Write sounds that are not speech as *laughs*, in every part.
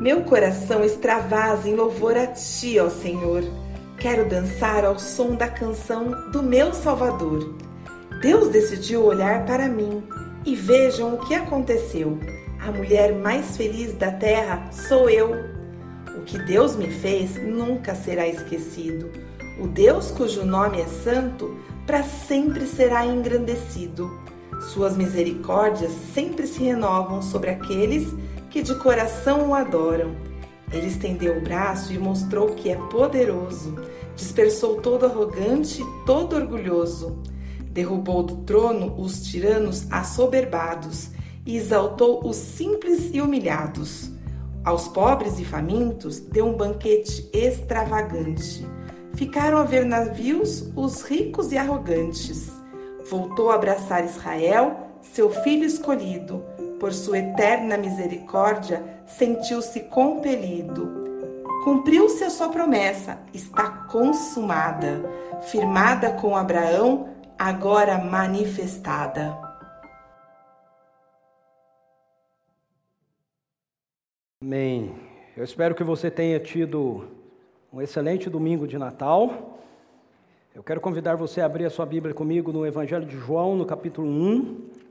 Meu coração extravasa em louvor a Ti, ó Senhor. Quero dançar ao som da canção do meu Salvador. Deus decidiu olhar para mim e vejam o que aconteceu. A mulher mais feliz da terra sou eu. O que Deus me fez nunca será esquecido. O Deus cujo nome é santo para sempre será engrandecido. Suas misericórdias sempre se renovam sobre aqueles que de coração o adoram. Ele estendeu o braço e mostrou que é poderoso. Dispersou todo arrogante e todo orgulhoso. Derrubou do trono os tiranos assoberbados e exaltou os simples e humilhados. Aos pobres e famintos deu um banquete extravagante. Ficaram a ver navios os ricos e arrogantes. Voltou a abraçar Israel, seu filho escolhido. Por sua eterna misericórdia, sentiu-se compelido. Cumpriu-se a sua promessa, está consumada, firmada com Abraão, agora manifestada. Amém. Eu espero que você tenha tido um excelente domingo de Natal. Eu quero convidar você a abrir a sua Bíblia comigo no Evangelho de João, no capítulo 1.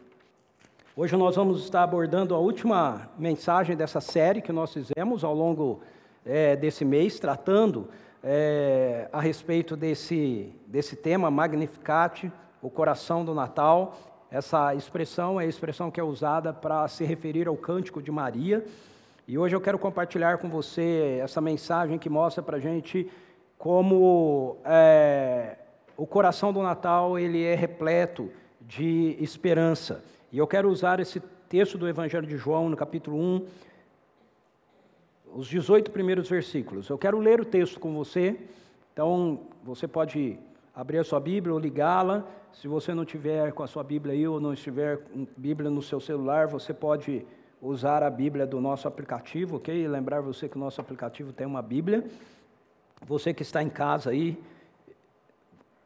Hoje nós vamos estar abordando a última mensagem dessa série que nós fizemos ao longo é, desse mês, tratando é, a respeito desse, desse tema Magnificat, o coração do Natal. Essa expressão é a expressão que é usada para se referir ao cântico de Maria. E hoje eu quero compartilhar com você essa mensagem que mostra para a gente como é, o coração do Natal ele é repleto de esperança. E eu quero usar esse texto do Evangelho de João, no capítulo 1, os 18 primeiros versículos. Eu quero ler o texto com você, então você pode abrir a sua Bíblia ou ligá-la. Se você não tiver com a sua Bíblia aí ou não estiver com Bíblia no seu celular, você pode usar a Bíblia do nosso aplicativo, ok? Lembrar você que o nosso aplicativo tem uma Bíblia. Você que está em casa aí,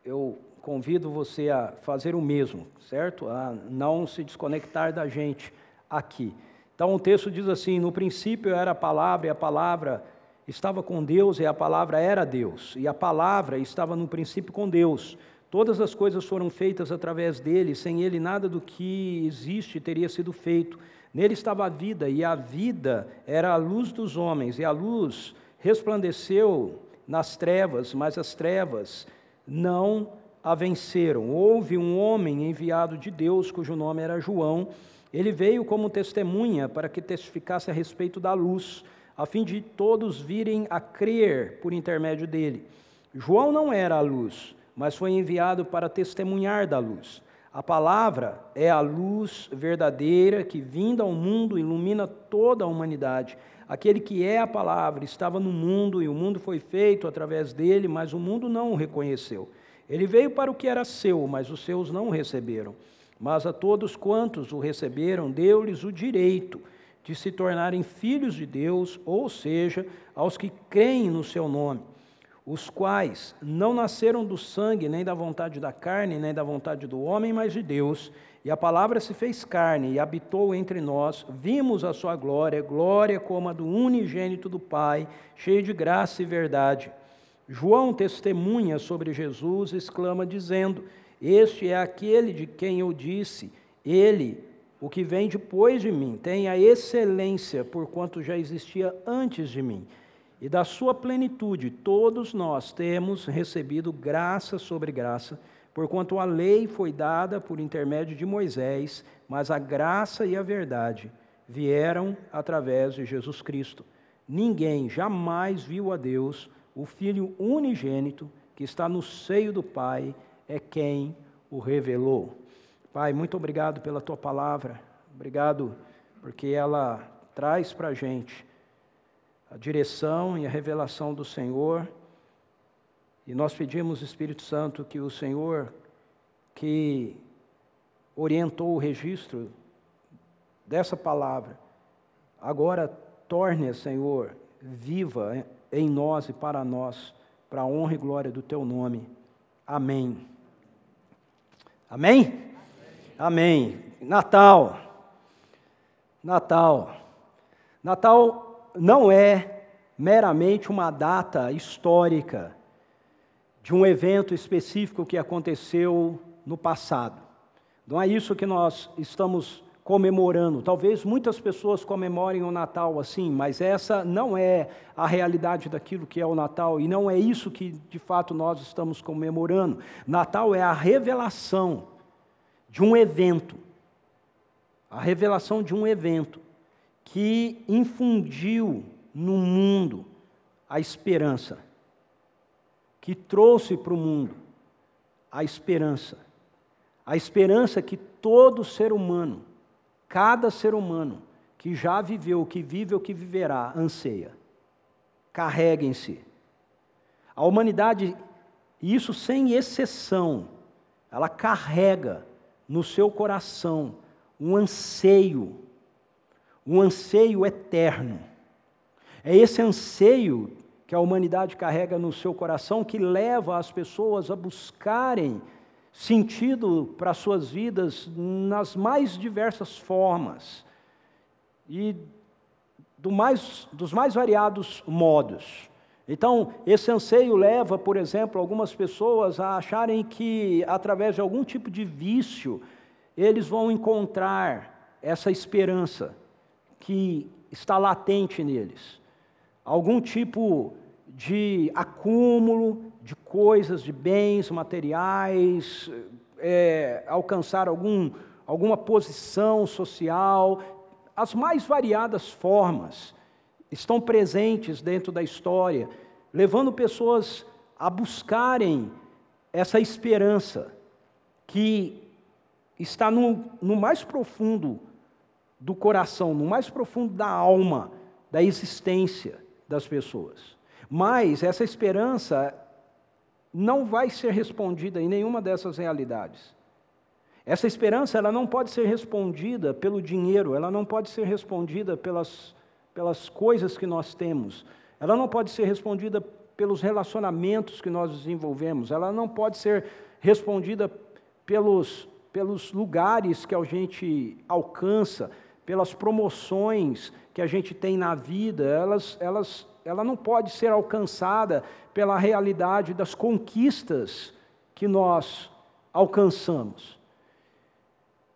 eu convido você a fazer o mesmo, certo? A não se desconectar da gente aqui. Então o texto diz assim: No princípio era a palavra, e a palavra estava com Deus, e a palavra era Deus, e a palavra estava no princípio com Deus. Todas as coisas foram feitas através dele, sem ele nada do que existe teria sido feito. Nele estava a vida, e a vida era a luz dos homens, e a luz resplandeceu nas trevas, mas as trevas não a venceram. Houve um homem enviado de Deus, cujo nome era João. Ele veio como testemunha para que testificasse a respeito da luz, a fim de todos virem a crer por intermédio dele. João não era a luz, mas foi enviado para testemunhar da luz. A palavra é a luz verdadeira que, vinda ao mundo, ilumina toda a humanidade. Aquele que é a palavra estava no mundo e o mundo foi feito através dele, mas o mundo não o reconheceu. Ele veio para o que era seu, mas os seus não o receberam. Mas a todos quantos o receberam, deu-lhes o direito de se tornarem filhos de Deus, ou seja, aos que creem no seu nome os quais não nasceram do sangue, nem da vontade da carne, nem da vontade do homem, mas de Deus. E a palavra se fez carne e habitou entre nós. Vimos a sua glória, glória como a do unigênito do Pai, cheio de graça e verdade. João testemunha sobre Jesus, exclama dizendo: Este é aquele de quem eu disse, ele, o que vem depois de mim, tem a excelência, porquanto já existia antes de mim e da sua plenitude todos nós temos recebido graça sobre graça, porquanto a lei foi dada por intermédio de Moisés, mas a graça e a verdade vieram através de Jesus Cristo. Ninguém jamais viu a Deus, o Filho unigênito que está no seio do Pai é quem o revelou. Pai, muito obrigado pela tua palavra, obrigado porque ela traz para a gente a direção e a revelação do Senhor. E nós pedimos, Espírito Santo, que o Senhor, que orientou o registro dessa palavra, agora torne, Senhor, viva em nós e para nós, para a honra e glória do Teu nome. Amém. Amém? Amém. Natal. Natal. Natal não é meramente uma data histórica de um evento específico que aconteceu no passado. Não é isso que nós estamos comemorando. Talvez muitas pessoas comemorem o Natal assim, mas essa não é a realidade daquilo que é o Natal e não é isso que de fato nós estamos comemorando. Natal é a revelação de um evento, a revelação de um evento que infundiu no mundo a esperança, que trouxe para o mundo a esperança, a esperança que todo ser humano cada ser humano que já viveu, que vive ou que viverá, anseia. Carrega em si. A humanidade, isso sem exceção, ela carrega no seu coração um anseio, um anseio eterno. É esse anseio que a humanidade carrega no seu coração que leva as pessoas a buscarem sentido para suas vidas nas mais diversas formas e do mais, dos mais variados modos. Então, esse anseio leva, por exemplo, algumas pessoas a acharem que, através de algum tipo de vício, eles vão encontrar essa esperança que está latente neles. Algum tipo de acúmulo de coisas, de bens materiais, é, alcançar algum, alguma posição social, as mais variadas formas estão presentes dentro da história, levando pessoas a buscarem essa esperança que está no, no mais profundo do coração, no mais profundo da alma, da existência das pessoas. Mas essa esperança não vai ser respondida em nenhuma dessas realidades. Essa esperança ela não pode ser respondida pelo dinheiro, ela não pode ser respondida pelas, pelas coisas que nós temos, ela não pode ser respondida pelos relacionamentos que nós desenvolvemos, ela não pode ser respondida pelos, pelos lugares que a gente alcança, pelas promoções que a gente tem na vida, elas, elas ela não pode ser alcançada pela realidade das conquistas que nós alcançamos.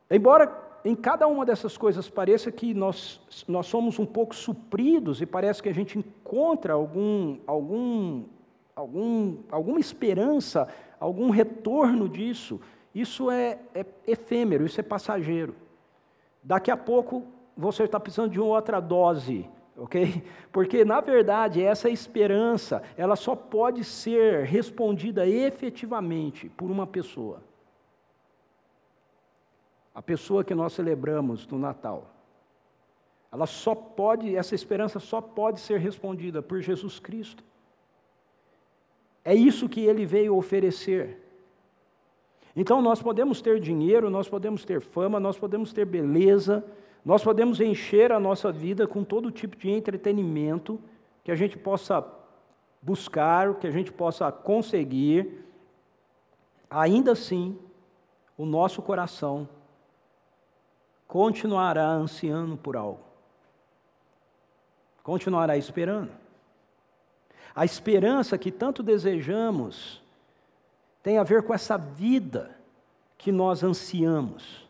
Embora em cada uma dessas coisas pareça que nós, nós somos um pouco supridos e parece que a gente encontra algum, algum, algum, alguma esperança, algum retorno disso, isso é, é efêmero, isso é passageiro. Daqui a pouco você está precisando de outra dose ok? *laughs* Porque, na verdade, essa esperança, ela só pode ser respondida efetivamente por uma pessoa. A pessoa que nós celebramos no Natal. Ela só pode, essa esperança só pode ser respondida por Jesus Cristo. É isso que ele veio oferecer. Então, nós podemos ter dinheiro, nós podemos ter fama, nós podemos ter beleza, nós podemos encher a nossa vida com todo tipo de entretenimento que a gente possa buscar, que a gente possa conseguir. Ainda assim, o nosso coração continuará ansiando por algo. Continuará esperando. A esperança que tanto desejamos tem a ver com essa vida que nós ansiamos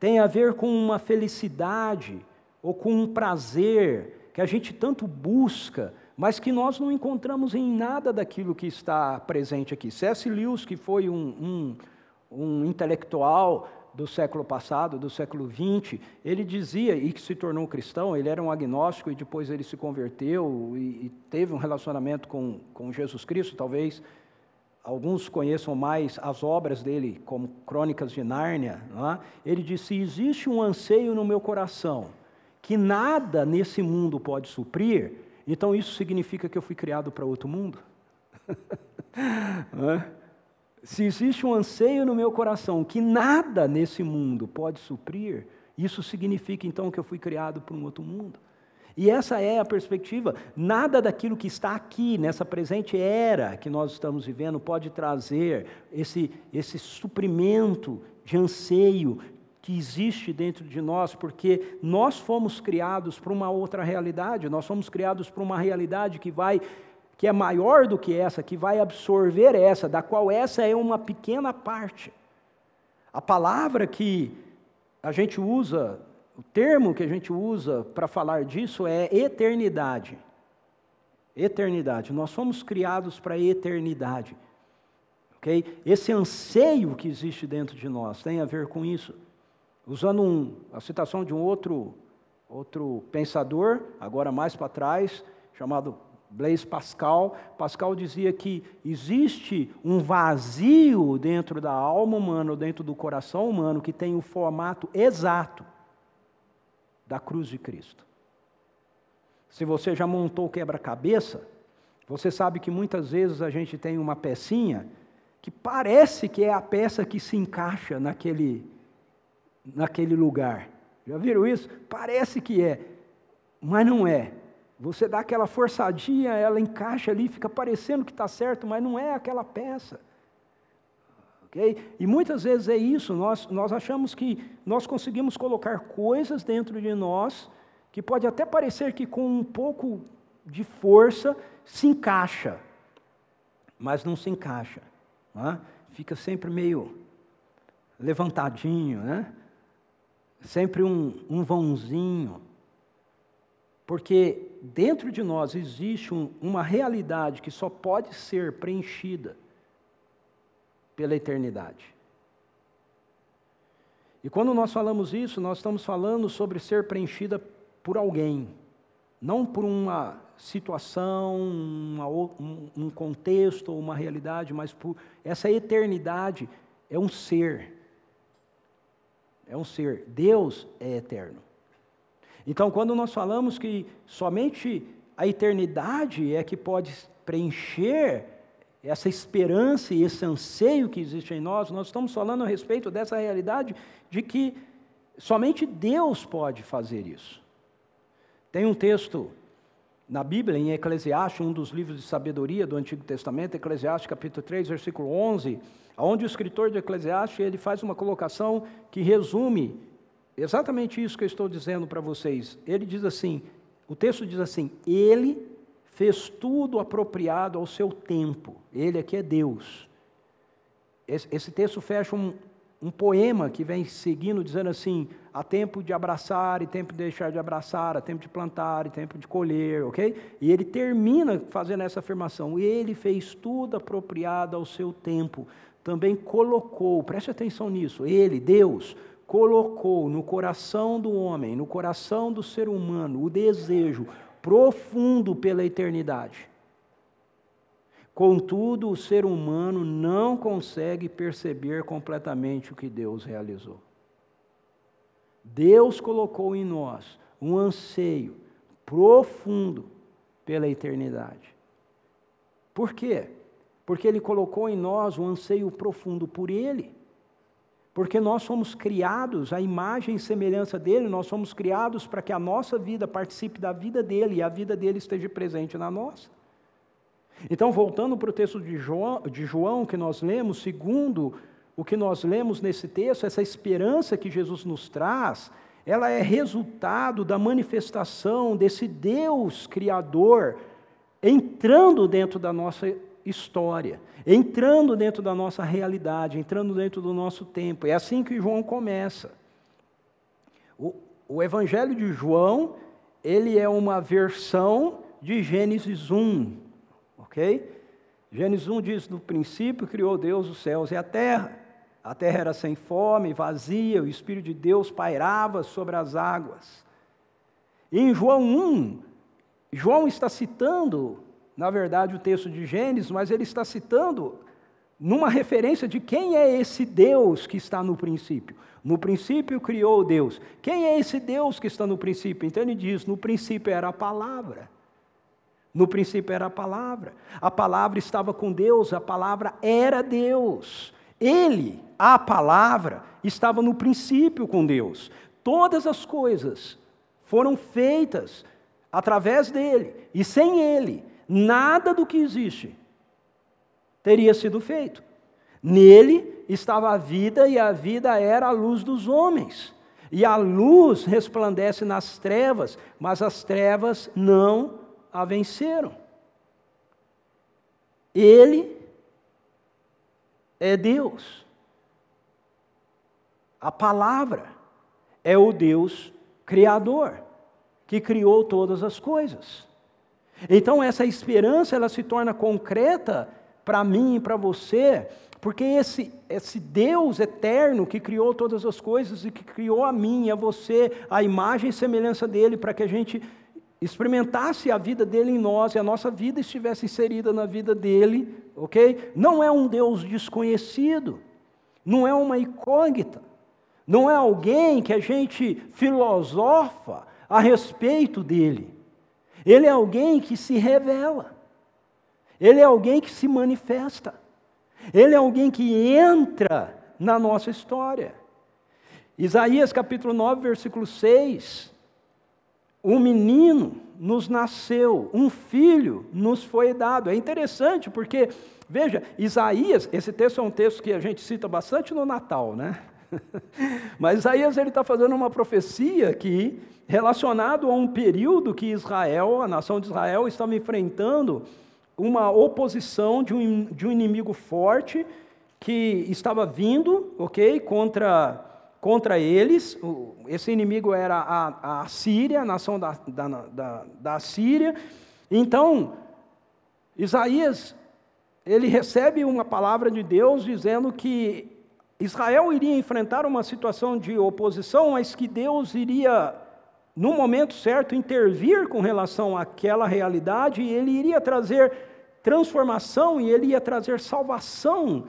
tem a ver com uma felicidade ou com um prazer que a gente tanto busca, mas que nós não encontramos em nada daquilo que está presente aqui. C.S. Lewis, que foi um, um, um intelectual do século passado, do século XX, ele dizia, e que se tornou cristão, ele era um agnóstico e depois ele se converteu e, e teve um relacionamento com, com Jesus Cristo, talvez alguns conheçam mais as obras dele, como Crônicas de Nárnia, é? ele disse: Existe um anseio no meu coração que nada nesse mundo pode suprir, então isso significa que eu fui criado para outro mundo? *laughs* é? Se existe um anseio no meu coração que nada nesse mundo pode suprir, isso significa então que eu fui criado para um outro mundo. E essa é a perspectiva. Nada daquilo que está aqui, nessa presente era que nós estamos vivendo, pode trazer esse, esse suprimento de anseio que existe dentro de nós, porque nós fomos criados para uma outra realidade, nós fomos criados para uma realidade que vai que é maior do que essa, que vai absorver essa, da qual essa é uma pequena parte. A palavra que a gente usa, o termo que a gente usa para falar disso é eternidade. Eternidade. Nós fomos criados para a eternidade. Okay? Esse anseio que existe dentro de nós tem a ver com isso. Usando um, a citação de um outro, outro pensador, agora mais para trás, chamado Blaise Pascal, Pascal dizia que existe um vazio dentro da alma humana, dentro do coração humano, que tem o formato exato da cruz de Cristo. Se você já montou o quebra-cabeça, você sabe que muitas vezes a gente tem uma pecinha que parece que é a peça que se encaixa naquele, naquele lugar. Já viram isso? Parece que é, mas não é. Você dá aquela forçadinha, ela encaixa ali, fica parecendo que está certo, mas não é aquela peça. E muitas vezes é isso, nós, nós achamos que nós conseguimos colocar coisas dentro de nós que pode até parecer que com um pouco de força se encaixa, mas não se encaixa. Fica sempre meio levantadinho, né? sempre um, um vãozinho. Porque dentro de nós existe um, uma realidade que só pode ser preenchida pela eternidade. E quando nós falamos isso, nós estamos falando sobre ser preenchida por alguém, não por uma situação, uma, um, um contexto ou uma realidade, mas por essa eternidade é um ser. É um ser. Deus é eterno. Então, quando nós falamos que somente a eternidade é que pode preencher essa esperança e esse anseio que existe em nós, nós estamos falando a respeito dessa realidade de que somente Deus pode fazer isso. Tem um texto na Bíblia, em Eclesiastes, um dos livros de sabedoria do Antigo Testamento, Eclesiastes capítulo 3, versículo 11, onde o escritor de Eclesiastes ele faz uma colocação que resume exatamente isso que eu estou dizendo para vocês. Ele diz assim: o texto diz assim, ele fez tudo apropriado ao seu tempo. Ele aqui é Deus. Esse, esse texto fecha um, um poema que vem seguindo, dizendo assim: há tempo de abraçar e tempo de deixar de abraçar, há tempo de plantar e tempo de colher, ok? E ele termina fazendo essa afirmação: ele fez tudo apropriado ao seu tempo. Também colocou, preste atenção nisso, ele, Deus, colocou no coração do homem, no coração do ser humano, o desejo profundo pela eternidade. Contudo, o ser humano não consegue perceber completamente o que Deus realizou. Deus colocou em nós um anseio profundo pela eternidade. Por quê? Porque Ele colocou em nós um anseio profundo por Ele. Porque nós somos criados à imagem e semelhança dele, nós somos criados para que a nossa vida participe da vida dele e a vida dele esteja presente na nossa. Então, voltando para o texto de João, de João que nós lemos, segundo o que nós lemos nesse texto, essa esperança que Jesus nos traz, ela é resultado da manifestação desse Deus Criador entrando dentro da nossa história, entrando dentro da nossa realidade, entrando dentro do nosso tempo. É assim que João começa. O, o Evangelho de João, ele é uma versão de Gênesis 1, ok? Gênesis 1 diz: No princípio criou Deus os céus e a terra. A terra era sem fome, vazia, o Espírito de Deus pairava sobre as águas. E em João 1, João está citando na verdade, o texto de Gênesis, mas ele está citando numa referência de quem é esse Deus que está no princípio. No princípio criou Deus. Quem é esse Deus que está no princípio? Então ele diz: no princípio era a palavra. No princípio era a palavra. A palavra estava com Deus, a palavra era Deus. Ele, a palavra, estava no princípio com Deus. Todas as coisas foram feitas através dele, e sem ele nada do que existe teria sido feito. Nele estava a vida e a vida era a luz dos homens. E a luz resplandece nas trevas, mas as trevas não a venceram. Ele é Deus. A palavra é o Deus criador, que criou todas as coisas. Então essa esperança ela se torna concreta para mim e para você, porque esse, esse Deus eterno que criou todas as coisas e que criou a mim e a você, a imagem e semelhança dele, para que a gente experimentasse a vida dele em nós e a nossa vida estivesse inserida na vida dele, ok? Não é um Deus desconhecido, não é uma incógnita, não é alguém que a gente filosofa a respeito dele. Ele é alguém que se revela, ele é alguém que se manifesta, ele é alguém que entra na nossa história. Isaías capítulo 9, versículo 6 um menino nos nasceu, um filho nos foi dado. É interessante porque, veja, Isaías, esse texto é um texto que a gente cita bastante no Natal, né? *laughs* Mas Isaías ele está fazendo uma profecia aqui relacionado a um período que Israel, a nação de Israel, estava enfrentando uma oposição de um, de um inimigo forte que estava vindo, ok, contra contra eles. Esse inimigo era a, a Síria, a nação da, da, da, da Síria. Então, Isaías, ele recebe uma palavra de Deus dizendo que Israel iria enfrentar uma situação de oposição, mas que Deus iria, no momento certo, intervir com relação àquela realidade e ele iria trazer transformação e ele ia trazer salvação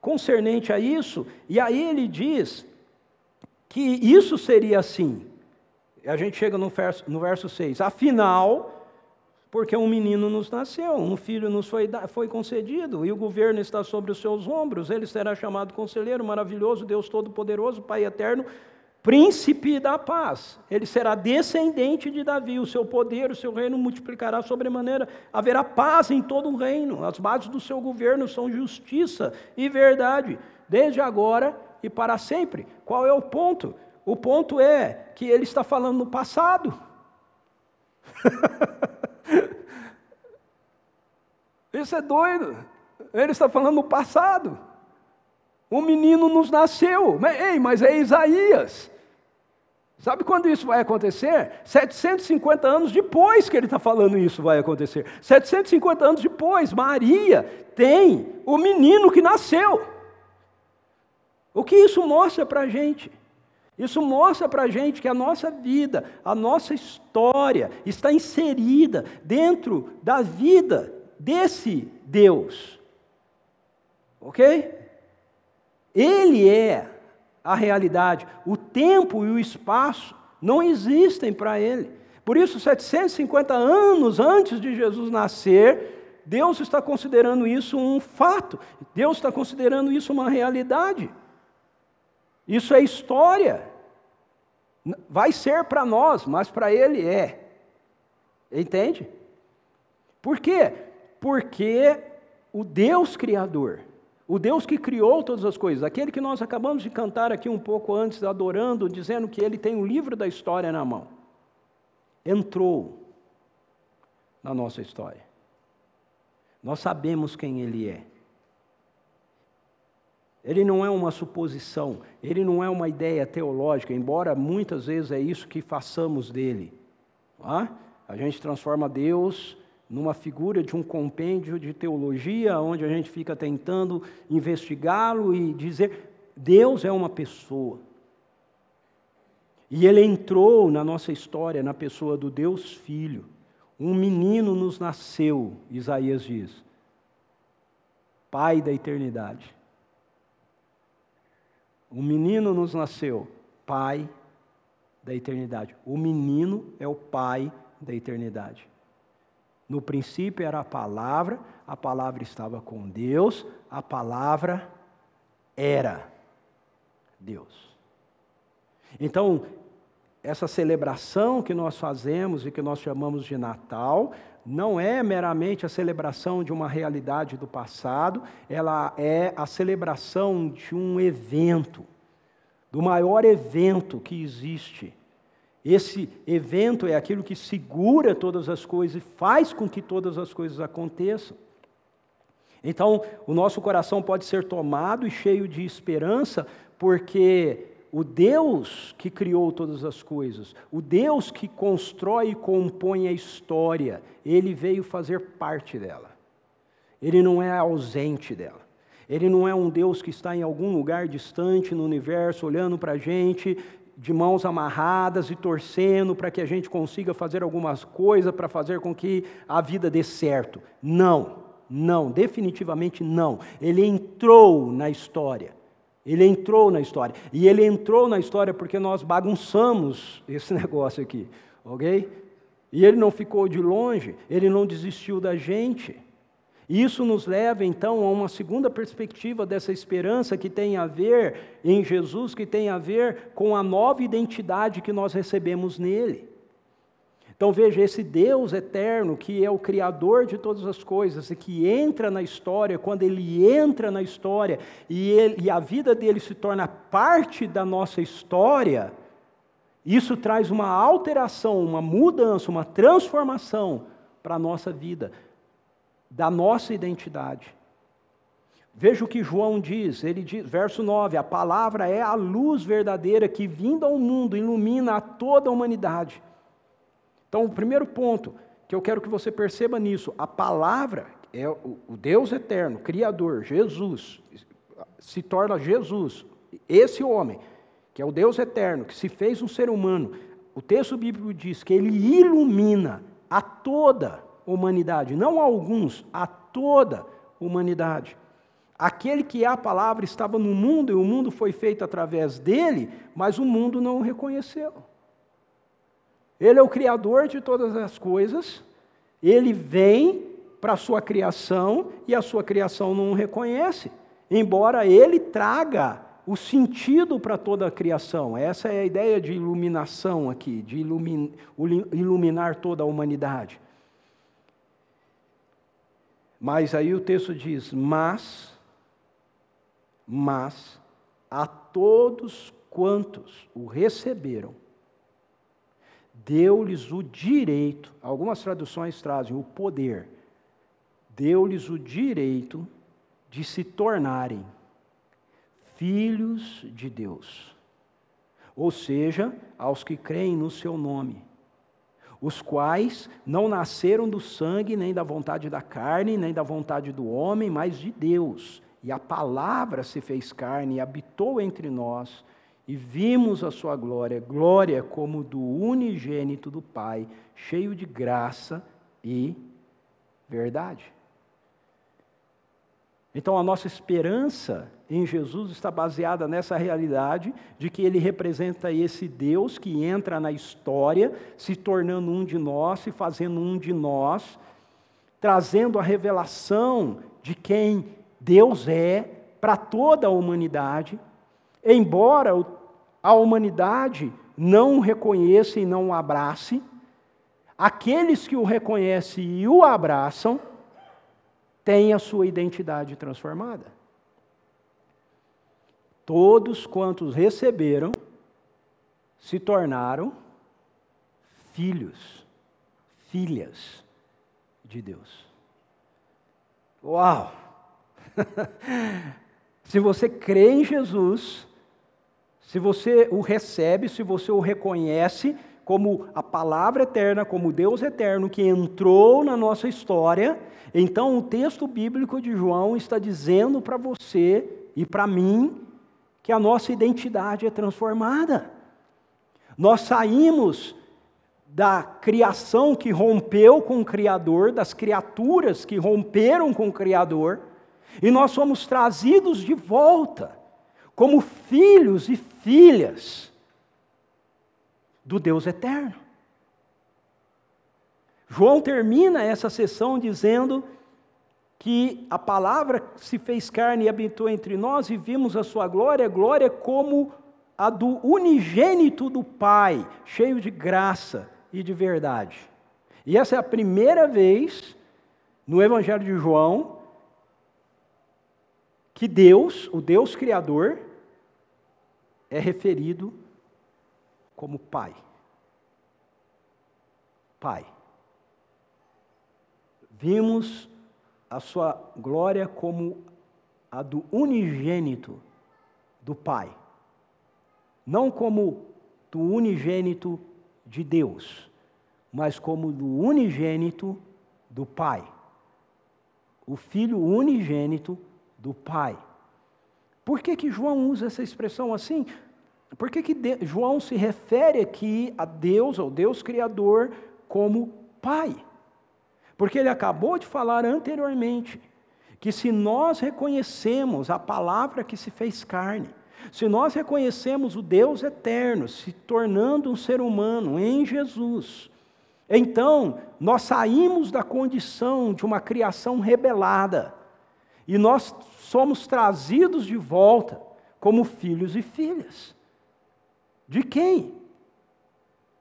concernente a isso. E aí ele diz que isso seria assim. A gente chega no verso, no verso 6. Afinal, porque um menino nos nasceu, um filho nos foi, foi concedido, e o governo está sobre os seus ombros, ele será chamado Conselheiro Maravilhoso, Deus Todo-Poderoso, Pai Eterno, Príncipe da Paz. Ele será descendente de Davi, o seu poder, o seu reino multiplicará sobremaneira, haverá paz em todo o reino, as bases do seu governo são justiça e verdade, desde agora e para sempre. Qual é o ponto? O ponto é que ele está falando no passado. *laughs* *laughs* Isso é doido. Ele está falando no passado. O menino nos nasceu. Ei, mas é Isaías. Sabe quando isso vai acontecer? 750 anos depois que ele está falando isso vai acontecer. 750 anos depois, Maria tem o menino que nasceu. O que isso mostra para a gente? Isso mostra para a gente que a nossa vida, a nossa história está inserida dentro da vida desse Deus. Ok? Ele é a realidade. O tempo e o espaço não existem para ele. Por isso, 750 anos antes de Jesus nascer, Deus está considerando isso um fato. Deus está considerando isso uma realidade. Isso é história. Vai ser para nós, mas para ele é. Entende? Por quê? Porque o Deus Criador, o Deus que criou todas as coisas, aquele que nós acabamos de cantar aqui um pouco antes, adorando, dizendo que ele tem o livro da história na mão, entrou na nossa história. Nós sabemos quem ele é. Ele não é uma suposição, ele não é uma ideia teológica, embora muitas vezes é isso que façamos dele. Ah? A gente transforma Deus numa figura de um compêndio de teologia, onde a gente fica tentando investigá-lo e dizer: Deus é uma pessoa. E ele entrou na nossa história na pessoa do Deus Filho. Um menino nos nasceu, Isaías diz, Pai da eternidade. Um menino nos nasceu, Pai da eternidade. O menino é o Pai da eternidade. No princípio era a palavra, a palavra estava com Deus, a palavra era Deus. Então, essa celebração que nós fazemos e que nós chamamos de Natal, não é meramente a celebração de uma realidade do passado, ela é a celebração de um evento, do maior evento que existe. Esse evento é aquilo que segura todas as coisas e faz com que todas as coisas aconteçam. Então, o nosso coração pode ser tomado e cheio de esperança, porque o Deus que criou todas as coisas, o Deus que constrói e compõe a história, ele veio fazer parte dela. Ele não é ausente dela. Ele não é um Deus que está em algum lugar distante no universo, olhando para a gente de mãos amarradas e torcendo para que a gente consiga fazer algumas coisas para fazer com que a vida dê certo. Não, não, definitivamente não. Ele entrou na história. Ele entrou na história. E ele entrou na história porque nós bagunçamos esse *laughs* negócio aqui, ok? E ele não ficou de longe, ele não desistiu da gente. Isso nos leva então a uma segunda perspectiva dessa esperança que tem a ver em Jesus, que tem a ver com a nova identidade que nós recebemos nele. Então veja, esse Deus eterno, que é o Criador de todas as coisas e que entra na história, quando ele entra na história e, ele, e a vida dele se torna parte da nossa história, isso traz uma alteração, uma mudança, uma transformação para a nossa vida, da nossa identidade. Veja o que João diz, ele diz, verso 9: a palavra é a luz verdadeira que, vindo ao mundo, ilumina a toda a humanidade. Então, o primeiro ponto que eu quero que você perceba nisso, a palavra é o Deus eterno, Criador, Jesus, se torna Jesus, esse homem, que é o Deus eterno, que se fez um ser humano. O texto bíblico diz que ele ilumina a toda humanidade, não a alguns, a toda humanidade. Aquele que é a palavra estava no mundo e o mundo foi feito através dele, mas o mundo não o reconheceu. Ele é o Criador de todas as coisas, ele vem para a sua criação e a sua criação não o reconhece, embora ele traga o sentido para toda a criação. Essa é a ideia de iluminação aqui, de iluminar toda a humanidade. Mas aí o texto diz: Mas, mas, a todos quantos o receberam, deu-lhes o direito, algumas traduções trazem o poder, deu-lhes o direito de se tornarem filhos de Deus, ou seja, aos que creem no seu nome, os quais não nasceram do sangue, nem da vontade da carne, nem da vontade do homem, mas de Deus. E a palavra se fez carne e habitou entre nós e vimos a sua glória, glória como do unigênito do Pai, cheio de graça e verdade. Então a nossa esperança em Jesus está baseada nessa realidade de que ele representa esse Deus que entra na história, se tornando um de nós, se fazendo um de nós, trazendo a revelação de quem Deus é para toda a humanidade embora a humanidade não o reconheça e não o abrace, aqueles que o reconhecem e o abraçam têm a sua identidade transformada. Todos quantos receberam se tornaram filhos, filhas de Deus. Uau! *laughs* Se você crê em Jesus, se você o recebe, se você o reconhece como a palavra eterna, como Deus eterno que entrou na nossa história, então o texto bíblico de João está dizendo para você e para mim que a nossa identidade é transformada. Nós saímos da criação que rompeu com o Criador, das criaturas que romperam com o Criador, e nós somos trazidos de volta como filhos e filhas do Deus eterno. João termina essa sessão dizendo que a palavra se fez carne e habitou entre nós e vimos a sua glória, glória como a do unigênito do Pai, cheio de graça e de verdade. E essa é a primeira vez no Evangelho de João que Deus, o Deus Criador, é referido como Pai. Pai. Vimos a sua glória como a do unigênito do Pai, não como do unigênito de Deus, mas como do unigênito do Pai. O Filho unigênito do Pai. Por que, que João usa essa expressão assim? Por que, que João se refere aqui a Deus, ao Deus Criador, como Pai? Porque ele acabou de falar anteriormente que se nós reconhecemos a palavra que se fez carne, se nós reconhecemos o Deus eterno se tornando um ser humano em Jesus, então nós saímos da condição de uma criação rebelada e nós somos trazidos de volta como filhos e filhas. De quem?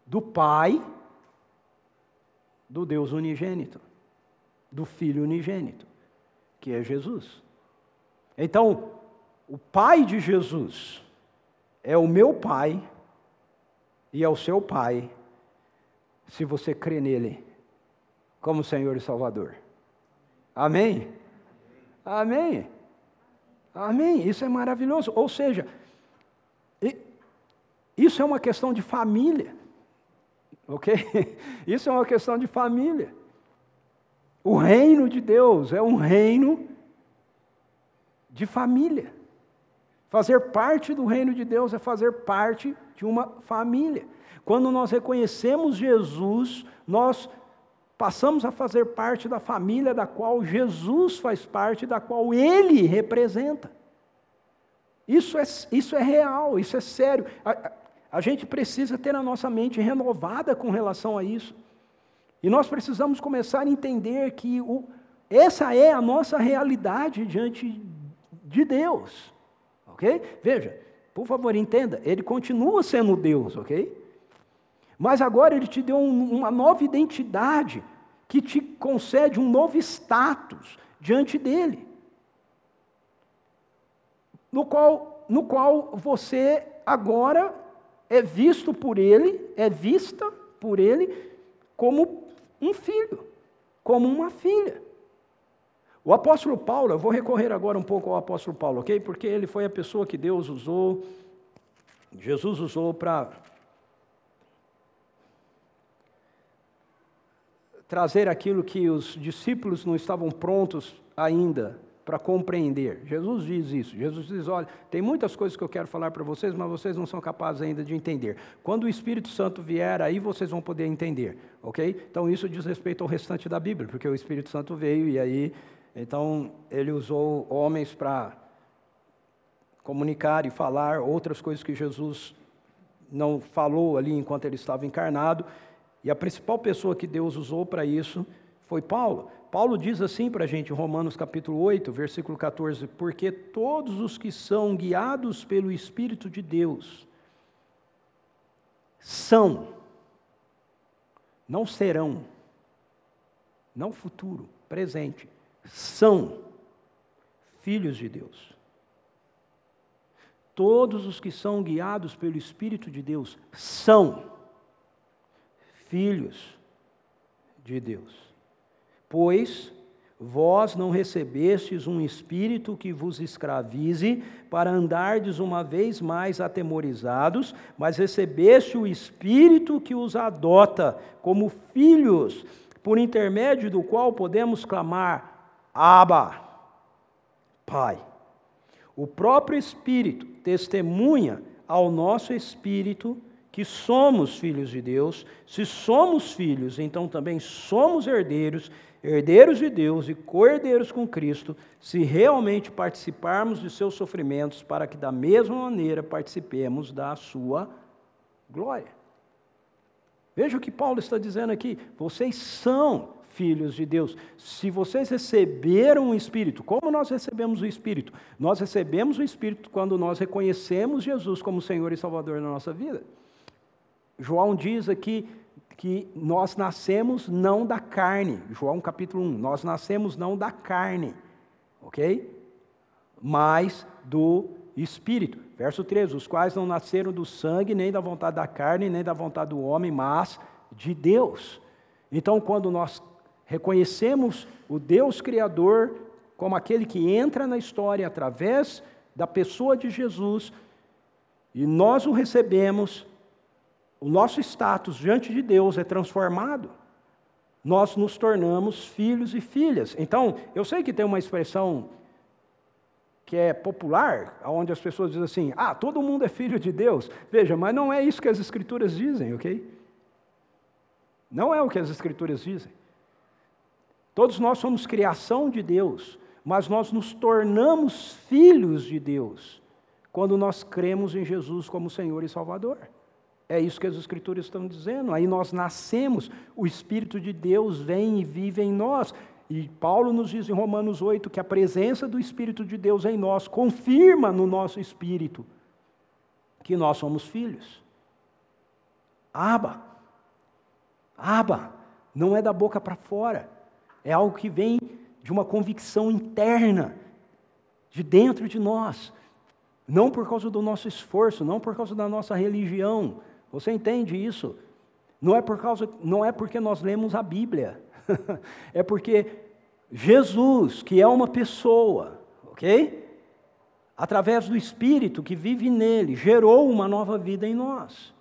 Do Pai, do Deus unigênito, do Filho unigênito, que é Jesus. Então, o Pai de Jesus é o meu Pai e é o seu Pai, se você crê nele como Senhor e Salvador. Amém? Amém. Amém. Isso é maravilhoso. Ou seja, isso é uma questão de família. Ok? *laughs* Isso é uma questão de família. O reino de Deus é um reino de família. Fazer parte do reino de Deus é fazer parte de uma família. Quando nós reconhecemos Jesus, nós passamos a fazer parte da família da qual Jesus faz parte, da qual Ele representa. Isso é, isso é real, isso é sério. A, a gente precisa ter a nossa mente renovada com relação a isso. E nós precisamos começar a entender que o, essa é a nossa realidade diante de Deus. Ok? Veja, por favor, entenda, Ele continua sendo Deus, ok? Mas agora Ele te deu um, uma nova identidade que te concede um novo status diante dele, no qual, no qual você agora é visto por ele, é vista por ele como um filho, como uma filha. O apóstolo Paulo, eu vou recorrer agora um pouco ao apóstolo Paulo, ok? Porque ele foi a pessoa que Deus usou, Jesus usou para trazer aquilo que os discípulos não estavam prontos ainda para compreender. Jesus diz isso. Jesus diz: olha, tem muitas coisas que eu quero falar para vocês, mas vocês não são capazes ainda de entender. Quando o Espírito Santo vier, aí vocês vão poder entender, ok? Então isso diz respeito ao restante da Bíblia, porque o Espírito Santo veio e aí, então ele usou homens para comunicar e falar outras coisas que Jesus não falou ali enquanto ele estava encarnado. E a principal pessoa que Deus usou para isso foi Paulo. Paulo diz assim para a gente em Romanos capítulo 8, versículo 14: Porque todos os que são guiados pelo Espírito de Deus são, não serão, não futuro, presente, são filhos de Deus. Todos os que são guiados pelo Espírito de Deus são filhos de Deus. Pois vós não recebestes um espírito que vos escravize para andardes uma vez mais atemorizados, mas recebeste o espírito que os adota como filhos, por intermédio do qual podemos clamar: Abba, Pai. O próprio Espírito testemunha ao nosso espírito que somos filhos de Deus. Se somos filhos, então também somos herdeiros, herdeiros de Deus e co-herdeiros com Cristo, se realmente participarmos de seus sofrimentos, para que da mesma maneira participemos da sua glória. Veja o que Paulo está dizendo aqui: vocês são filhos de Deus. Se vocês receberam o Espírito, como nós recebemos o Espírito? Nós recebemos o Espírito quando nós reconhecemos Jesus como Senhor e Salvador na nossa vida. João diz aqui que nós nascemos não da carne. João capítulo 1. Nós nascemos não da carne, ok? Mas do Espírito. Verso 13: Os quais não nasceram do sangue, nem da vontade da carne, nem da vontade do homem, mas de Deus. Então, quando nós reconhecemos o Deus Criador como aquele que entra na história através da pessoa de Jesus, e nós o recebemos, o nosso status diante de Deus é transformado, nós nos tornamos filhos e filhas. Então, eu sei que tem uma expressão que é popular, onde as pessoas dizem assim: ah, todo mundo é filho de Deus. Veja, mas não é isso que as Escrituras dizem, ok? Não é o que as Escrituras dizem. Todos nós somos criação de Deus, mas nós nos tornamos filhos de Deus quando nós cremos em Jesus como Senhor e Salvador. É isso que as Escrituras estão dizendo. Aí nós nascemos, o Espírito de Deus vem e vive em nós. E Paulo nos diz em Romanos 8 que a presença do Espírito de Deus em nós confirma no nosso espírito que nós somos filhos. Aba. Aba. Não é da boca para fora. É algo que vem de uma convicção interna, de dentro de nós. Não por causa do nosso esforço, não por causa da nossa religião. Você entende isso? Não é por causa, não é porque nós lemos a Bíblia. *laughs* é porque Jesus, que é uma pessoa, OK? Através do espírito que vive nele, gerou uma nova vida em nós.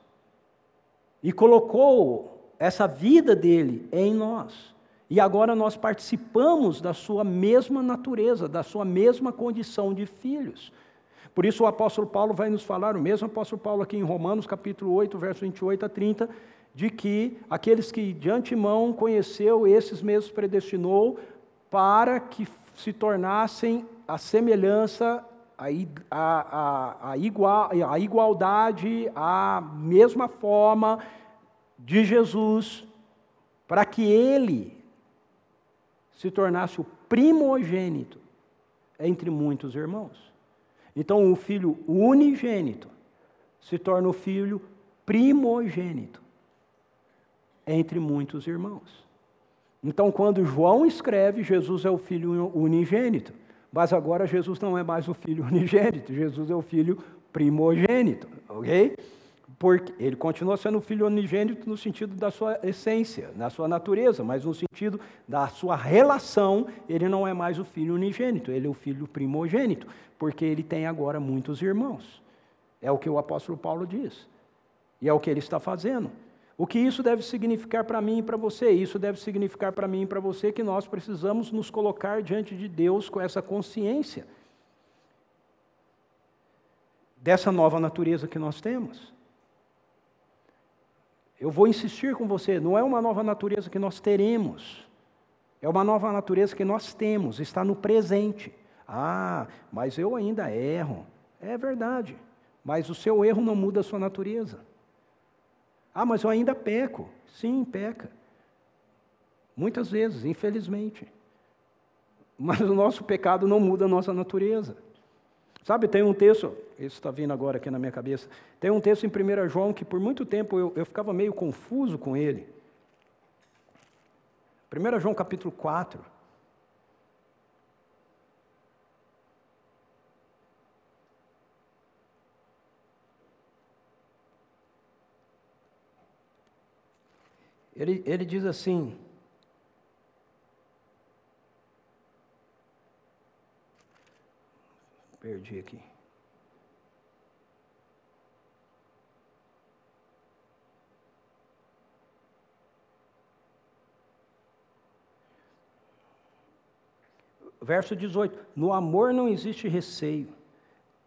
E colocou essa vida dele em nós. E agora nós participamos da sua mesma natureza, da sua mesma condição de filhos. Por isso o apóstolo Paulo vai nos falar, o mesmo apóstolo Paulo aqui em Romanos, capítulo 8, verso 28 a 30, de que aqueles que de antemão conheceu, esses mesmos predestinou para que se tornassem a semelhança, a, a, a, igual, a igualdade, a mesma forma de Jesus, para que ele se tornasse o primogênito entre muitos irmãos. Então, o filho unigênito se torna o filho primogênito entre muitos irmãos. Então, quando João escreve, Jesus é o filho unigênito. Mas agora Jesus não é mais o filho *laughs* unigênito, Jesus é o filho primogênito, ok? Porque ele continua sendo filho unigênito no sentido da sua essência, na sua natureza, mas no sentido da sua relação, ele não é mais o filho unigênito, ele é o filho primogênito, porque ele tem agora muitos irmãos. É o que o apóstolo Paulo diz. E é o que ele está fazendo. O que isso deve significar para mim e para você? Isso deve significar para mim e para você que nós precisamos nos colocar diante de Deus com essa consciência dessa nova natureza que nós temos. Eu vou insistir com você, não é uma nova natureza que nós teremos, é uma nova natureza que nós temos, está no presente. Ah, mas eu ainda erro. É verdade, mas o seu erro não muda a sua natureza. Ah, mas eu ainda peco. Sim, peca. Muitas vezes, infelizmente. Mas o nosso pecado não muda a nossa natureza. Sabe, tem um texto, isso está vindo agora aqui na minha cabeça, tem um texto em 1 João que por muito tempo eu, eu ficava meio confuso com ele. 1 João capítulo 4. Ele, ele diz assim: Perdi aqui. Verso 18: No amor não existe receio.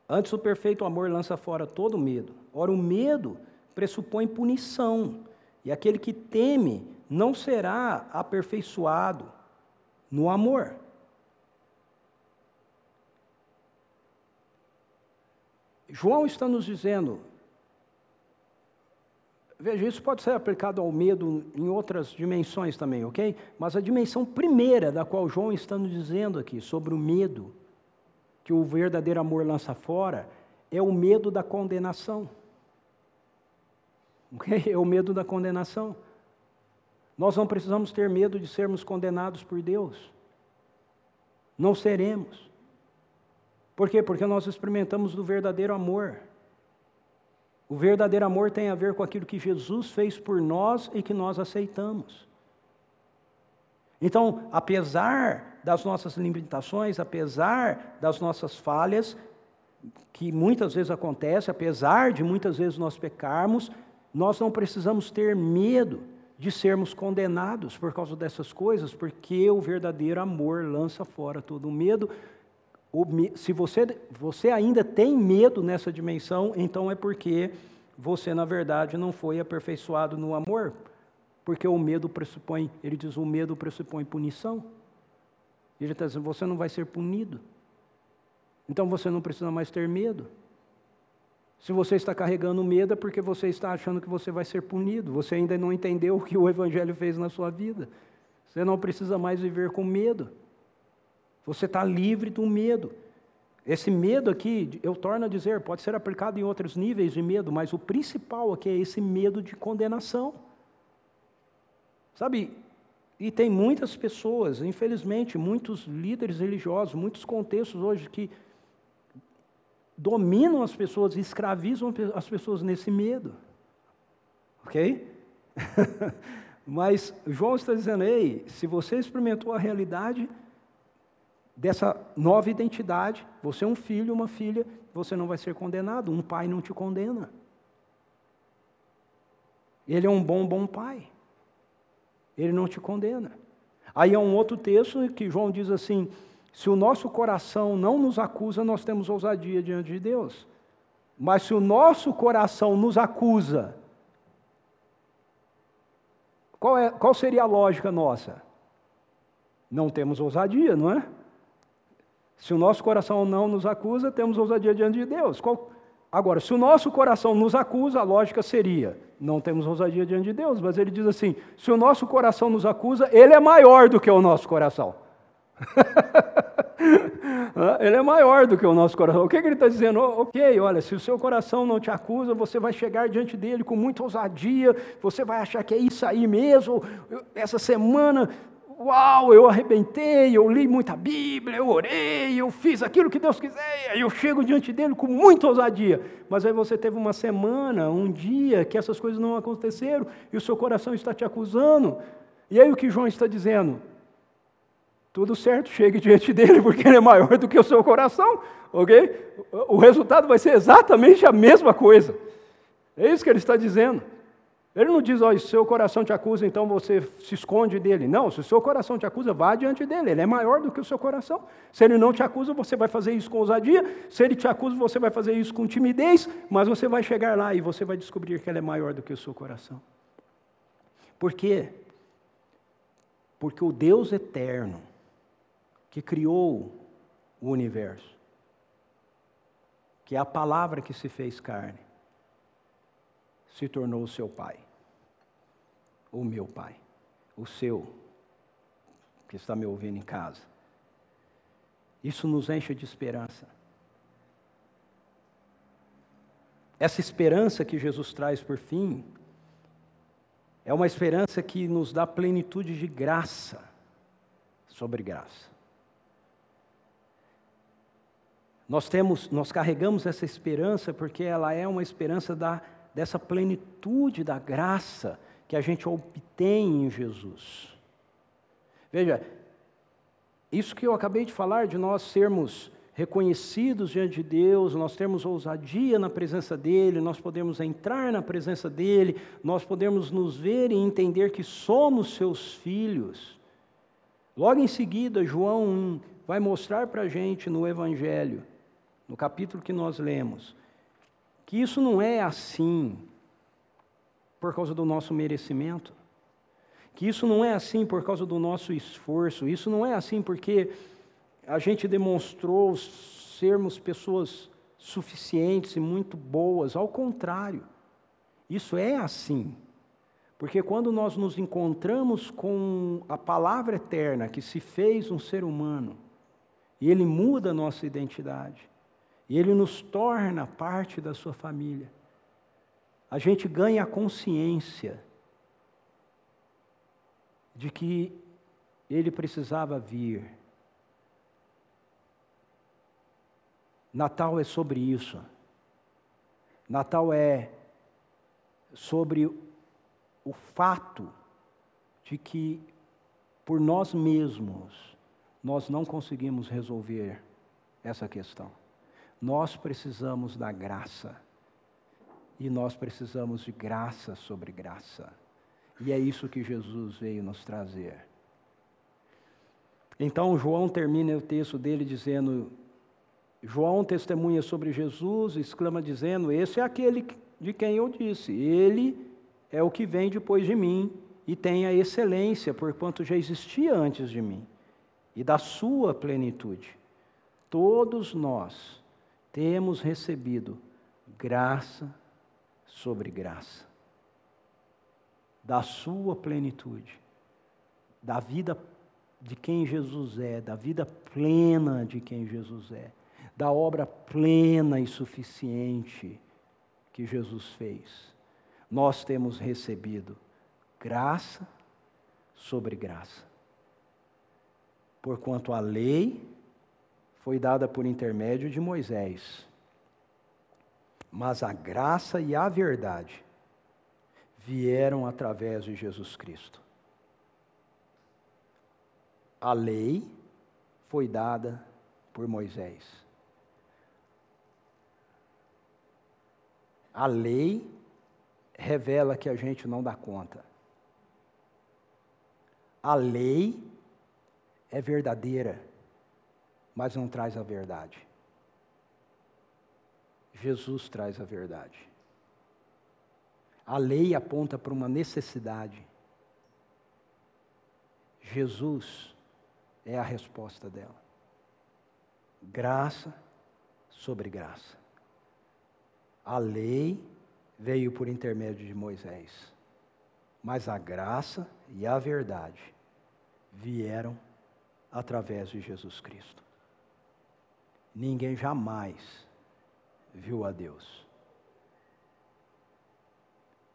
Antes o perfeito amor lança fora todo medo. Ora, o medo pressupõe punição, e aquele que teme não será aperfeiçoado no amor. João está nos dizendo, Veja, isso pode ser aplicado ao medo em outras dimensões também, ok? Mas a dimensão primeira da qual João está nos dizendo aqui, sobre o medo, que o verdadeiro amor lança fora, é o medo da condenação. *laughs* Ok? É o medo da condenação. Nós não precisamos ter medo de sermos condenados por Deus. Não seremos. Por quê? Porque nós experimentamos do verdadeiro amor. O verdadeiro amor tem a ver com aquilo que Jesus fez por nós e que nós aceitamos. Então, apesar das nossas limitações, apesar das nossas falhas, que muitas vezes acontece, apesar de muitas vezes nós pecarmos, nós não precisamos ter medo de sermos condenados por causa dessas coisas, porque o verdadeiro amor lança fora todo o medo. Se você, você ainda tem medo nessa dimensão, então é porque você, na verdade, não foi aperfeiçoado no amor, porque o medo pressupõe, ele diz, o medo pressupõe punição. Ele está dizendo, você não vai ser punido. Então você não precisa mais ter medo. Se você está carregando medo é porque você está achando que você vai ser punido. Você ainda não entendeu o que o Evangelho fez na sua vida. Você não precisa mais viver com medo. Você está livre do medo. Esse medo aqui, eu torno a dizer, pode ser aplicado em outros níveis de medo, mas o principal aqui é esse medo de condenação. Sabe, e tem muitas pessoas, infelizmente, muitos líderes religiosos, muitos contextos hoje que dominam as pessoas, escravizam as pessoas nesse medo. Ok? *laughs* Mas João está dizendo: ei, se você experimentou a realidade dessa nova identidade, você é um filho, uma filha, você não vai ser condenado. Um pai não te condena. Ele é um bom, bom pai. Ele não te condena. Aí há um outro texto que João diz assim: se o nosso coração não nos acusa, nós temos ousadia diante de Deus. Mas se o nosso coração nos acusa, qual, é, qual seria a lógica nossa? Não temos ousadia, não é? Se o nosso coração não nos acusa, temos ousadia diante de Deus. Agora, se o nosso coração nos acusa, a lógica seria: não temos ousadia diante de Deus. Mas ele diz assim: se o nosso coração nos acusa, ele é maior do que o nosso coração. *laughs* ele é maior do que o nosso coração. O que, que ele está dizendo? Ok, olha, se o seu coração não te acusa, você vai chegar diante dele com muita ousadia, você vai achar que é isso aí mesmo. Essa semana, uau, eu arrebentei, eu li muita Bíblia, eu orei, eu fiz aquilo que Deus quiser, eu chego diante dele com muita ousadia. Mas aí você teve uma semana, um dia que essas coisas não aconteceram e o seu coração está te acusando. E aí o que João está dizendo? tudo certo, chegue diante dele, porque ele é maior do que o seu coração, ok? O resultado vai ser exatamente a mesma coisa. É isso que ele está dizendo. Ele não diz, ó, se seu coração te acusa, então você se esconde dele. Não, se o seu coração te acusa, vá diante dele. Ele é maior do que o seu coração. Se ele não te acusa, você vai fazer isso com ousadia. Se ele te acusa, você vai fazer isso com timidez. Mas você vai chegar lá e você vai descobrir que ele é maior do que o seu coração. Por quê? Porque o Deus eterno, que criou o universo, que é a palavra que se fez carne, se tornou o seu pai, o meu pai, o seu, que está me ouvindo em casa. Isso nos enche de esperança. Essa esperança que Jesus traz por fim é uma esperança que nos dá plenitude de graça sobre graça. Nós temos, nós carregamos essa esperança porque ela é uma esperança da, dessa plenitude da graça que a gente obtém em Jesus. Veja, isso que eu acabei de falar de nós sermos reconhecidos diante de Deus, nós termos ousadia na presença dEle, nós podemos entrar na presença dEle, nós podemos nos ver e entender que somos seus filhos. Logo em seguida, João vai mostrar para a gente no Evangelho no capítulo que nós lemos, que isso não é assim por causa do nosso merecimento, que isso não é assim por causa do nosso esforço, isso não é assim porque a gente demonstrou sermos pessoas suficientes e muito boas, ao contrário. Isso é assim. Porque quando nós nos encontramos com a palavra eterna que se fez um ser humano, e ele muda a nossa identidade, e ele nos torna parte da sua família, a gente ganha a consciência de que ele precisava vir. Natal é sobre isso. Natal é sobre o fato de que, por nós mesmos, nós não conseguimos resolver essa questão. Nós precisamos da graça. E nós precisamos de graça sobre graça. E é isso que Jesus veio nos trazer. Então, João termina o texto dele dizendo: João testemunha sobre Jesus, exclama dizendo: Esse é aquele de quem eu disse, ele é o que vem depois de mim e tem a excelência, porquanto já existia antes de mim, e da sua plenitude. Todos nós temos recebido graça sobre graça, da sua plenitude, da vida de quem Jesus é, da vida plena de quem Jesus é, da obra plena e suficiente que Jesus fez. Nós temos recebido graça sobre graça. Porquanto a lei foi dada por intermédio de Moisés, mas a graça e a verdade vieram através de Jesus Cristo. A lei foi dada por Moisés. A lei revela que a gente não dá conta. A lei é verdadeira, mas não traz a verdade. Jesus traz a verdade. A lei aponta para uma necessidade. Jesus é a resposta dela. Graça sobre graça. A lei veio por intermédio de Moisés, mas a graça e a verdade vieram através de Jesus Cristo. Ninguém jamais viu a Deus.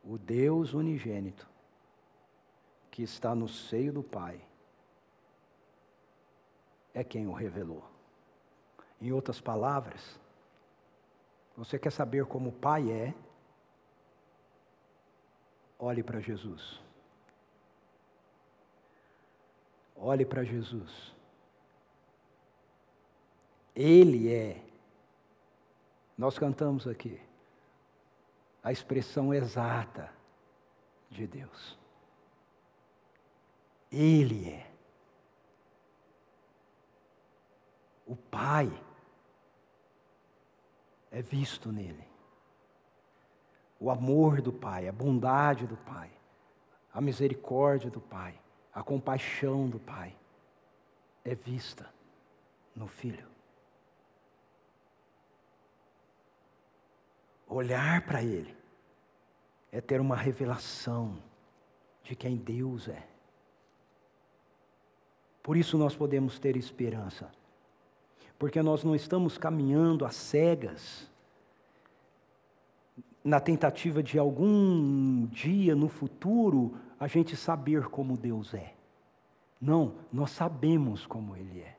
O Deus unigênito, que está no seio do Pai, é quem o revelou. Em outras palavras, você quer saber como o Pai é? Olhe para Jesus. Olhe para Jesus. Ele é, nós cantamos aqui, a expressão exata de Deus. Ele é. O Pai é visto nele. O amor do Pai, a bondade do Pai, a misericórdia do Pai, a compaixão do Pai é vista no Filho. Olhar para Ele é ter uma revelação de quem Deus é. Por isso nós podemos ter esperança porque nós não estamos caminhando às cegas, na tentativa de algum dia no futuro a gente saber como Deus é. Não, nós sabemos como Ele é.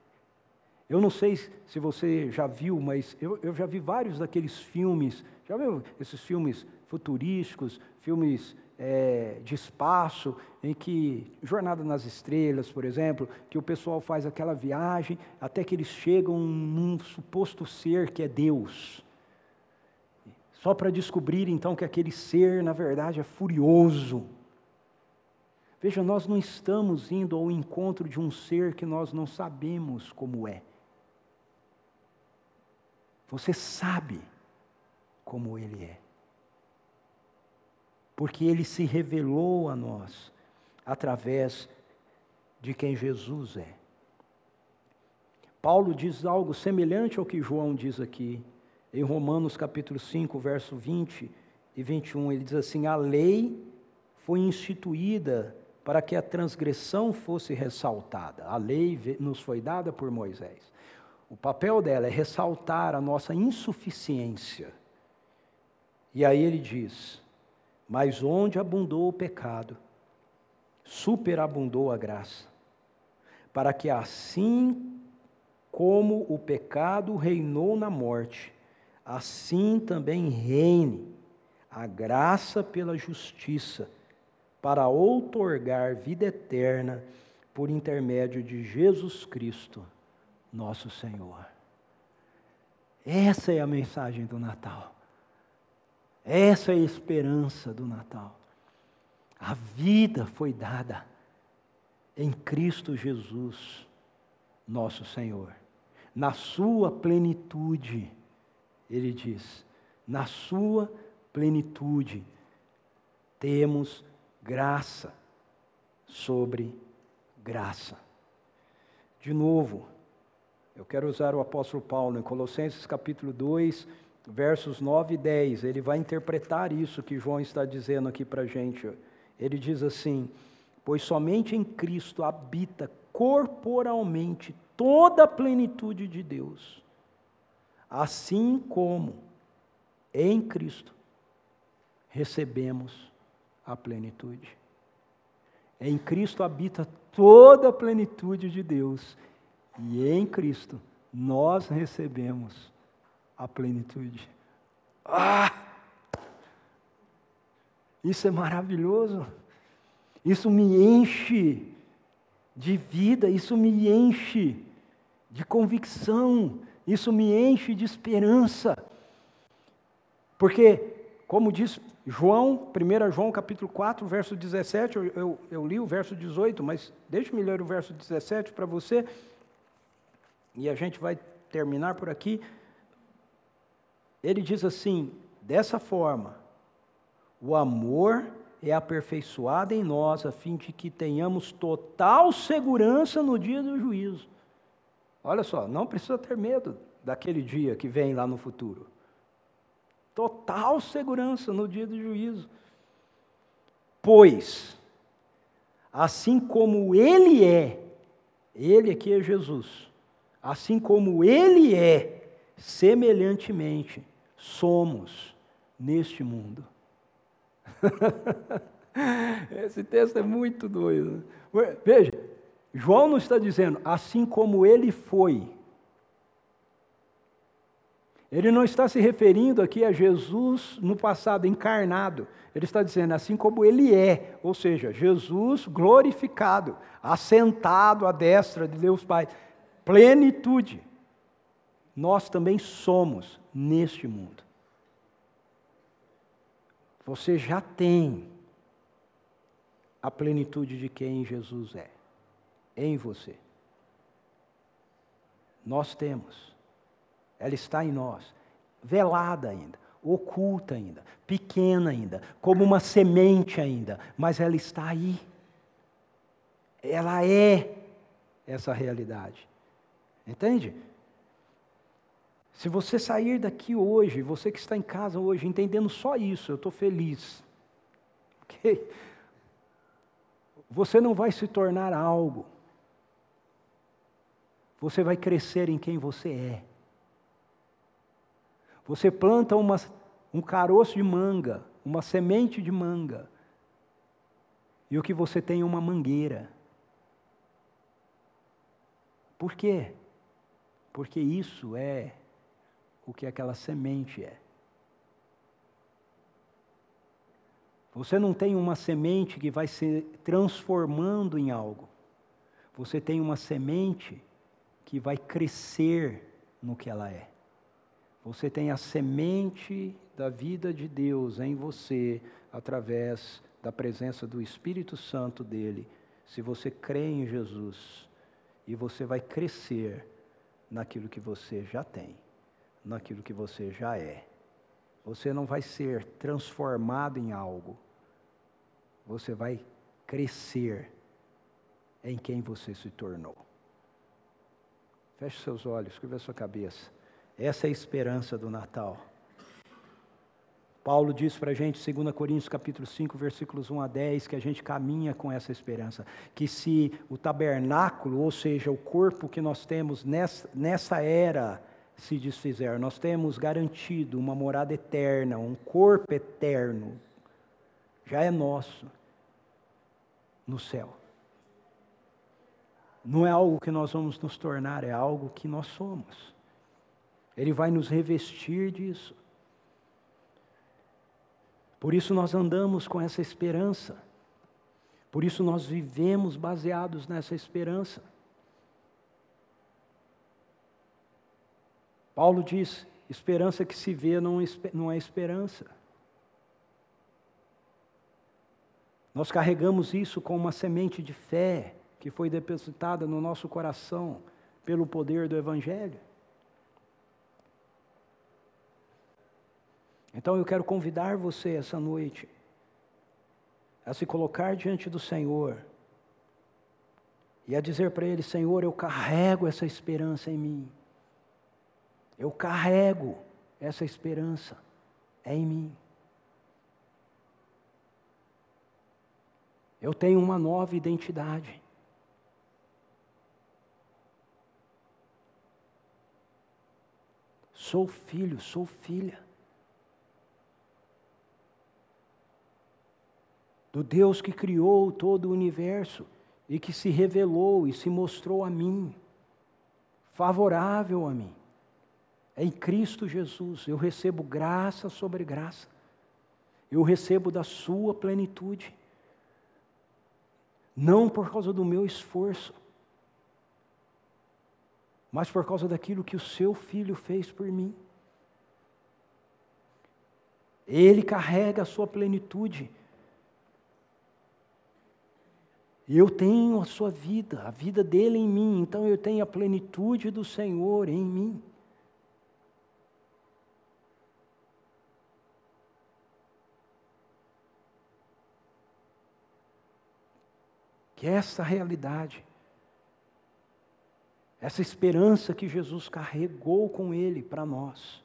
Eu não sei se você já viu, mas eu, eu já vi vários daqueles filmes, já viu esses filmes futurísticos, filmes é, de espaço, em que, Jornada nas Estrelas, por exemplo, que o pessoal faz aquela viagem até que eles chegam num suposto ser que é Deus. Só para descobrir então que aquele ser, na verdade, é furioso. Veja, nós não estamos indo ao encontro de um ser que nós não sabemos como é. Você sabe como ele é porque ele se revelou a nós através de quem Jesus é. Paulo diz algo semelhante ao que João diz aqui, em Romanos capítulo 5, verso 20, e 21, ele diz assim: A lei foi instituída para que a transgressão fosse ressaltada. A lei nos foi dada por Moisés. O papel dela é ressaltar a nossa insuficiência. E aí ele diz: Mas onde abundou o pecado, superabundou a graça, para que assim como o pecado reinou na morte, assim também reine a graça pela justiça, para outorgar vida eterna por intermédio de Jesus Cristo, nosso Senhor. Essa é a mensagem do Natal. Essa é a esperança do Natal. A vida foi dada em Cristo Jesus, nosso Senhor. Na sua plenitude, ele diz, na sua plenitude, temos graça sobre graça. De novo, eu quero usar o apóstolo Paulo em Colossenses capítulo 2, versos 9 e 10. Ele vai interpretar isso que João está dizendo aqui para a gente. Ele diz assim: Pois somente em Cristo habita corporalmente toda a plenitude de Deus, assim como em Cristo recebemos a plenitude. Em Cristo habita toda a plenitude de Deus, e em Cristo nós recebemos a plenitude. Ah! Isso é maravilhoso. Isso me enche de vida, isso me enche de convicção, isso me enche de esperança. Porque, como diz João, 1 João capítulo 4, verso 17, eu, eu, eu li o verso 18, mas deixe-me ler o verso 17 para você, e a gente vai terminar por aqui. Ele diz assim: dessa forma, o amor é aperfeiçoado em nós, a fim de que tenhamos total segurança no dia do juízo. Olha só, não precisa ter medo daquele dia que vem lá no futuro. Total segurança no dia do juízo. Pois, assim como Ele é, Ele aqui é Jesus, assim como Ele é, semelhantemente, somos neste mundo. *laughs* Esse texto é muito doido. Veja, João não está dizendo assim como ele foi. Ele não está se referindo aqui a Jesus no passado encarnado. Ele está dizendo assim como ele é, ou seja, Jesus glorificado, assentado à destra de Deus Pai, plenitude. Nós também somos neste mundo. Você já tem a plenitude de quem Jesus é em você. Nós temos. Ela está em nós, velada ainda, oculta ainda, pequena ainda, como uma semente ainda, mas ela está aí. Ela é essa realidade. Entende? Se você sair daqui hoje, você que está em casa hoje, entendendo só isso, eu estou feliz. Okay? Você não vai se tornar algo. Você vai crescer em quem você é. Você planta uma, um caroço de manga, uma semente de manga, e o que você tem é uma mangueira. Por quê? Porque isso é o que aquela semente é. Você não tem uma semente que vai se transformando em algo. Você tem uma semente que vai crescer no que ela é. Você tem a semente da vida de Deus em você através da presença do Espírito Santo dele. Se você crê em Jesus, e você vai crescer naquilo que você já tem naquilo que você já é. Você não vai ser transformado em algo. Você vai crescer em quem você se tornou. Feche seus olhos, curva sua cabeça. Essa é a esperança do Natal. Paulo diz para a gente, 2 Coríntios capítulo 5, versículos 1 a 10, que a gente caminha com essa esperança. Que se o tabernáculo, ou seja, o corpo que nós temos nessa, nessa era, se desfizer, nós temos garantido uma morada eterna, um corpo eterno, já é nosso, no céu. Não é algo que nós vamos nos tornar, é algo que nós somos. Ele vai nos revestir disso. Por isso nós andamos com essa esperança. Por isso nós vivemos baseados nessa esperança. Paulo diz: esperança que se vê não é esperança. Nós carregamos isso com uma semente de fé que foi depositada no nosso coração pelo poder do Evangelho. Então eu quero convidar você essa noite a se colocar diante do Senhor e a dizer para Ele: Senhor, eu carrego essa esperança em mim. Eu carrego essa esperança em mim. Eu tenho uma nova identidade. Sou filho, sou filha. do Deus que criou todo o universo e que se revelou e se mostrou a mim, favorável a mim. Em Cristo Jesus. Eu recebo graça sobre graça, eu recebo da Sua plenitude, não por causa do meu esforço, mas por causa daquilo que o Seu Filho fez por mim. Ele carrega a Sua plenitude. Eu tenho a sua vida, a vida dele em mim, então eu tenho a plenitude do Senhor em mim. Que essa realidade, essa esperança que Jesus carregou com Ele para nós,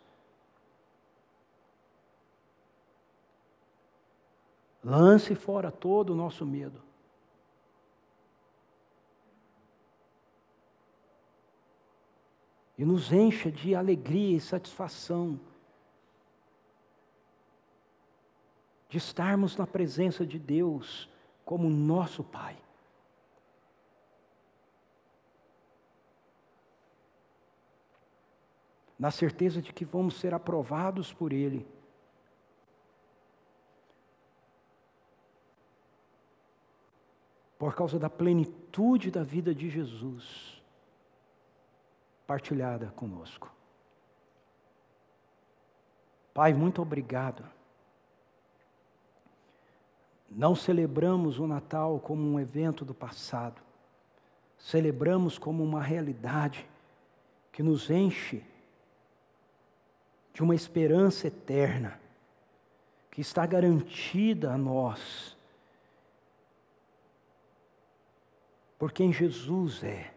lance fora todo o nosso medo. e nos encha de alegria e satisfação de estarmos na presença de Deus como nosso Pai. Na certeza de que vamos ser aprovados por Ele. Por causa da plenitude da vida de Jesus partilhada conosco. Pai, muito obrigado. Não celebramos o Natal como um evento do passado, celebramos como uma realidade que nos enche de uma esperança eterna, que está garantida a nós, por quem Jesus é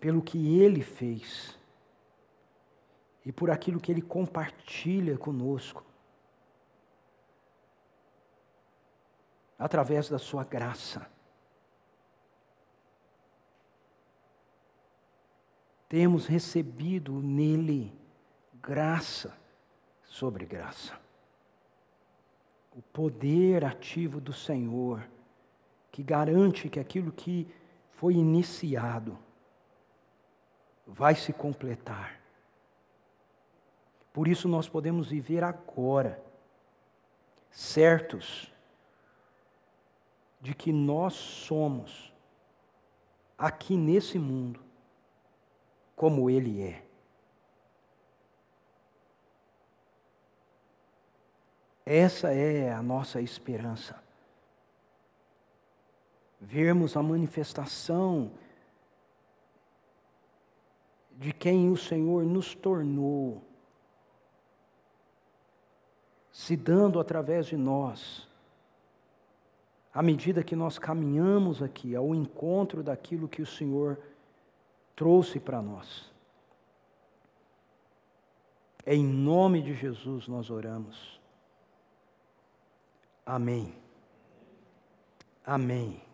pelo que Ele fez e por aquilo que Ele compartilha conosco, através da Sua graça. Temos recebido nele graça sobre graça. O poder ativo do Senhor, que garante que aquilo que foi iniciado vai se completar. Por isso nós podemos viver agora, certos de que nós somos, aqui nesse mundo, como Ele é. Essa é a nossa esperança. Vermos a manifestação de quem o Senhor nos tornou, se dando através de nós, à medida que nós caminhamos aqui ao encontro daquilo que o Senhor trouxe para nós. Em nome de Jesus nós oramos. Amém. Amém.